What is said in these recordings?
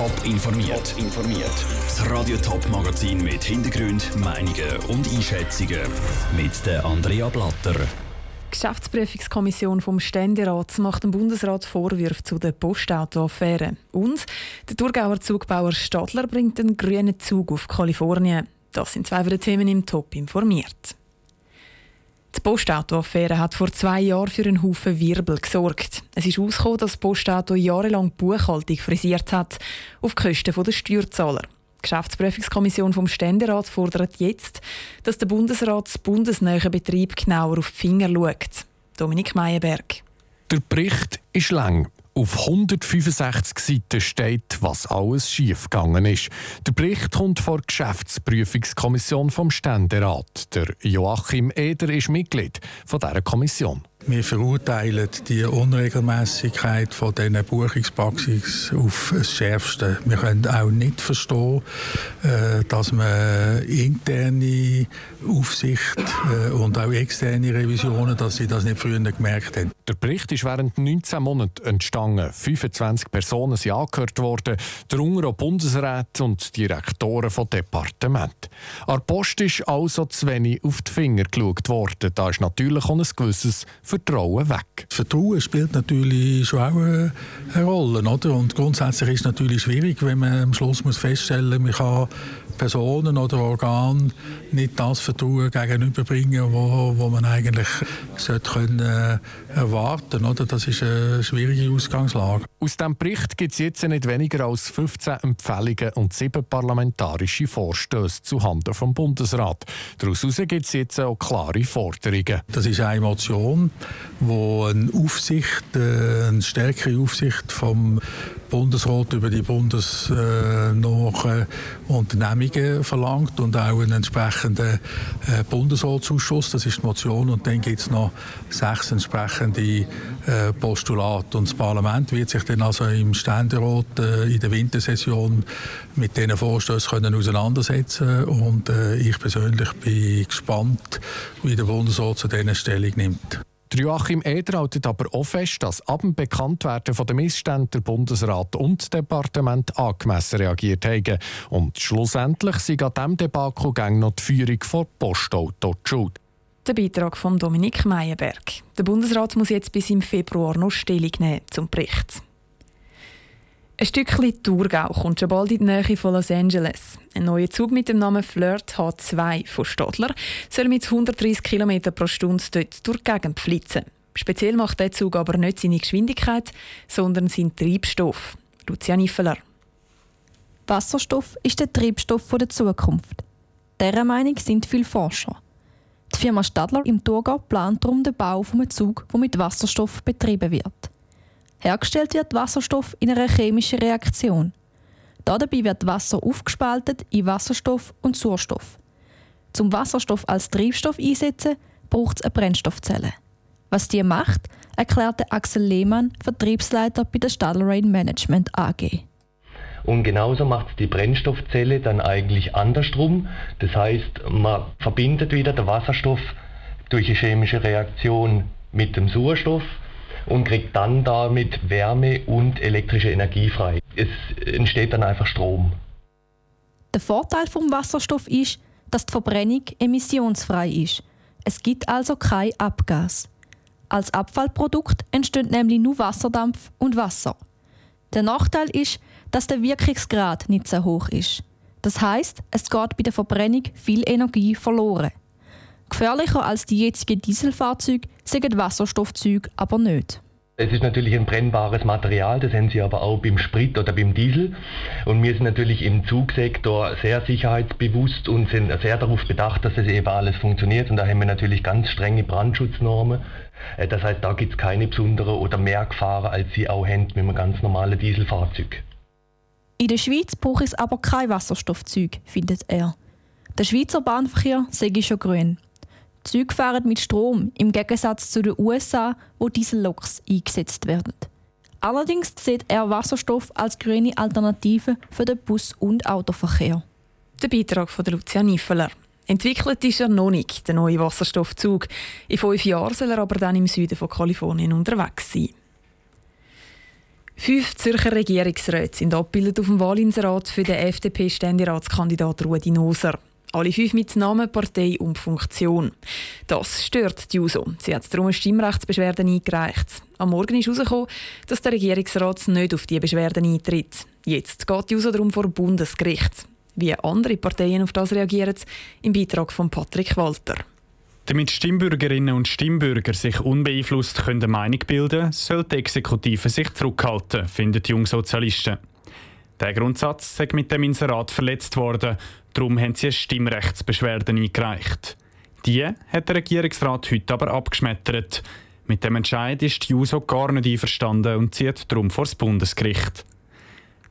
Top informiert. informiert. Das Radio Top Magazin mit Hintergrund, Meinungen und Einschätzungen mit der Andrea Blatter. Die Geschäftsprüfungskommission vom Ständerat macht dem Bundesrat Vorwürfe zu der Postauto-Affäre. Und der Thurgauer Zugbauer Stadler bringt einen grünen Zug auf Kalifornien. Das sind zwei von den Themen im Top informiert. Die Postauto-Affäre hat vor zwei Jahren für einen Haufen Wirbel gesorgt. Es ist herausgekommen, dass Postauto jahrelang die Buchhaltung frisiert hat, auf Kosten der Steuerzahler. Die Geschäftsprüfungskommission vom Ständerat fordert jetzt, dass der Bundesrat das bundesnähe Betrieb genauer auf die Finger schaut. Dominik Meyerberg. Der Bericht ist lang. Auf 165 Seiten steht, was alles schiefgegangen ist. Der Bericht kommt vor der Geschäftsprüfungskommission vom Ständerat. Der Joachim Eder ist Mitglied von dieser Kommission. Wir verurteilen die Unregelmäßigkeit von diesen Buchungspraxis auf das Schärfste. Wir können auch nicht verstehen, äh, dass man interne Aufsicht äh, und auch externe Revisionen, dass sie das nicht früher gemerkt haben. Der Bericht ist während 19 Monaten entstanden. 25 Personen sind angehört worden, darunter auch Bundesräte und Direktoren von Departementen. An der Post ist also zu wenig auf die Finger geschaut worden. Da ist natürlich auch ein gewisses Vertrauen weg. Vertrauen spielt natürlich schon auch eine Rolle. Oder? Und grundsätzlich ist es natürlich schwierig, wenn man am Schluss muss feststellen muss, man kann Personen oder Organen nicht das Vertrauen gegenüberbringen, wo, wo man eigentlich sollte können, äh, erwarten sollte. Das ist eine schwierige Ausgangslage. Aus diesem Bericht gibt es jetzt nicht weniger als 15 Empfehlungen und sieben parlamentarische Vorstöße zuhanden vom Bundesrat. Daraus gibt es jetzt auch klare Forderungen. Das ist eine Motion, wo eine Aufsicht, äh, eine stärkere Aufsicht vom Bundesrat über die bundesnahen Unternehmungen verlangt und auch einen entsprechenden äh, Bundesratsausschuss. Das ist die Motion. Und dann gibt es noch sechs entsprechende äh, Postulate. Und das Parlament wird sich dann also im Ständerat äh, in der Wintersession mit diesen Vorstößen können auseinandersetzen Und äh, ich persönlich bin gespannt, wie der Bundesrat zu diesen Stellung nimmt. Joachim Eder hält aber auch fest, dass ab dem Bekanntwerden der Missstände der Bundesrat und das Departement angemessen reagiert haben. Und schlussendlich sind an diesem Debakel noch die Führung von Postauto die Schuld. Der Beitrag von Dominik Meyerberg. Der Bundesrat muss jetzt bis im Februar noch Stellung nehmen zum Bericht. Ein Stückchen Thurgau kommt schon bald in die Nähe von Los Angeles. Ein neuer Zug mit dem Namen Flirt H2 von Stadler soll mit 130 km pro Stunde dort durch die Gegend flitzen. Speziell macht der Zug aber nicht seine Geschwindigkeit, sondern seinen Treibstoff. Lucia Niffeler. Wasserstoff ist der Treibstoff der Zukunft. Dieser Meinung sind viele Forscher. Die Firma Stadler im Thurgau plant darum den Bau eines Zug, der mit Wasserstoff betrieben wird. Hergestellt wird Wasserstoff in einer chemischen Reaktion. Dabei wird Wasser aufgespaltet in Wasserstoff und Sauerstoff. Zum Wasserstoff als Treibstoff einsetzen, braucht es eine Brennstoffzelle. Was die macht, erklärte Axel Lehmann, Vertriebsleiter bei der Stadler Rain Management AG. Und genauso macht die Brennstoffzelle dann eigentlich andersrum. Das heißt, man verbindet wieder den Wasserstoff durch eine chemische Reaktion mit dem Sauerstoff und kriegt dann damit Wärme und elektrische Energie frei. Es entsteht dann einfach Strom. Der Vorteil vom Wasserstoff ist, dass die Verbrennung emissionsfrei ist. Es gibt also kein Abgas. Als Abfallprodukt entsteht nämlich nur Wasserdampf und Wasser. Der Nachteil ist, dass der Wirkungsgrad nicht so hoch ist. Das heißt, es geht bei der Verbrennung viel Energie verloren. Gefährlicher als die jetzigen Dieselfahrzeuge sind Wasserstoffzüge aber nicht. Es ist natürlich ein brennbares Material, das haben Sie aber auch beim Sprit oder beim Diesel. Und wir sind natürlich im Zugsektor sehr sicherheitsbewusst und sind sehr darauf bedacht, dass das eben alles funktioniert. Und da haben wir natürlich ganz strenge Brandschutznormen. Äh, das heißt, da gibt es keine besondere oder mehr Gefahren, als Sie auch haben mit einem ganz normalen Dieselfahrzeug. In der Schweiz braucht es aber kein Wasserstoffzeug, findet er. Der Schweizer Bahnverkehr sei schon grün. Züge fahren mit Strom, im Gegensatz zu den USA, wo Dieselloks eingesetzt werden. Allerdings sieht er Wasserstoff als grüne Alternative für den Bus- und Autoverkehr. Der Beitrag von Lucia Niffeler. Entwickelt ist er noch nicht, der neue Wasserstoffzug. In fünf Jahren soll er aber dann im Süden von Kalifornien unterwegs sein. Fünf Zürcher Regierungsräte sind abgebildet auf dem Wahlinserat für den FDP-Ständeratskandidat Rudi Noser. Alle fünf mit Namen, Partei und Funktion. Das stört die JUSO. Sie hat darum eine Stimmrechtsbeschwerde eingereicht. Am Morgen ist herausgekommen, dass der Regierungsrat nicht auf diese Beschwerden eintritt. Jetzt geht die JUSO darum vor Bundesgericht. Wie andere Parteien auf das reagieren, im Beitrag von Patrick Walter. Damit Stimmbürgerinnen und Stimmbürger sich unbeeinflusst können Meinung bilden können, soll die Exekutive sich zurückhalten, finden die Jungsozialisten. Der Grundsatz sei mit dem Inserat verletzt worden, darum haben sie eine Stimmrechtsbeschwerde eingereicht. Die hat der Regierungsrat heute aber abgeschmettert. Mit dem Entscheid ist die JUSO gar nicht einverstanden und zieht darum vor das Bundesgericht.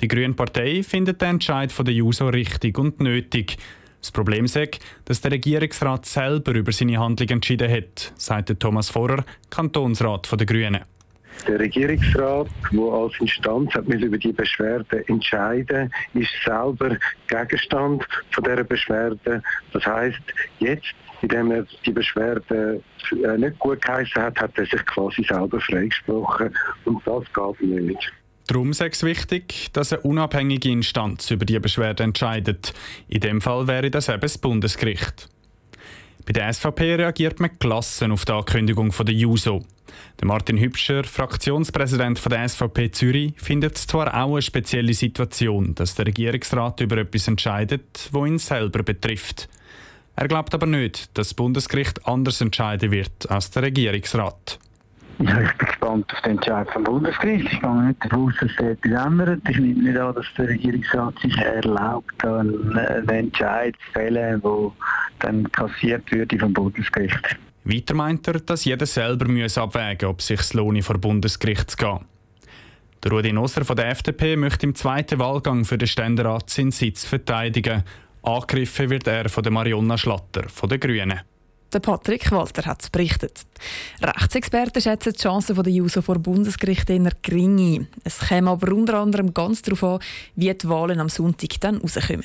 Die Grüne Partei findet den Entscheid von der JUSO richtig und nötig. Das Problem ist, dass der Regierungsrat selber über seine Handlung entschieden hat, sagte Thomas Vorer, Kantonsrat der Grünen. Der Regierungsrat, der als Instanz hat über die Beschwerde entscheiden, ist selber Gegenstand von dieser Beschwerde. Das heißt, jetzt, indem er die Beschwerde äh, nicht gut geheißen hat, hat er sich quasi selber freigesprochen und das geht nicht. Darum ist es wichtig, dass eine unabhängige Instanz über die Beschwerde entscheidet. In dem Fall wäre das eben das Bundesgericht. Bei der SVP reagiert man gelassen auf die Ankündigung von der JUSO. Der Martin Hübscher, Fraktionspräsident von der SVP Zürich, findet es zwar auch eine spezielle Situation, dass der Regierungsrat über etwas entscheidet, wo ihn selber betrifft. Er glaubt aber nicht, dass das Bundesgericht anders entscheiden wird als der Regierungsrat. Ja, ich bin gespannt auf den Entscheid vom Bundesgericht. Ich gehe nicht davon aus, dass er etwas ändert. Ich nehme nicht an, dass der Regierungsrat sich erlaubt, einen Entscheid zu fällen, der dann kassiert würde vom Bundesgericht. Weiter meint er, dass jeder selber muss abwägen ob es sich lohne, vor Bundesgericht zu gehen. Der Rudi Nosser von der FDP möchte im zweiten Wahlgang für den Ständerat seinen Sitz verteidigen. Angegriffen wird er von der Marionna Schlatter von den Grünen. Der Patrick Walter hat es berichtet. Rechtsexperten schätzen die Chancen der JUSO vor Bundesgericht eher gering ein. Es käme aber unter anderem ganz darauf an, wie die Wahlen am Sonntag dann rauskommen.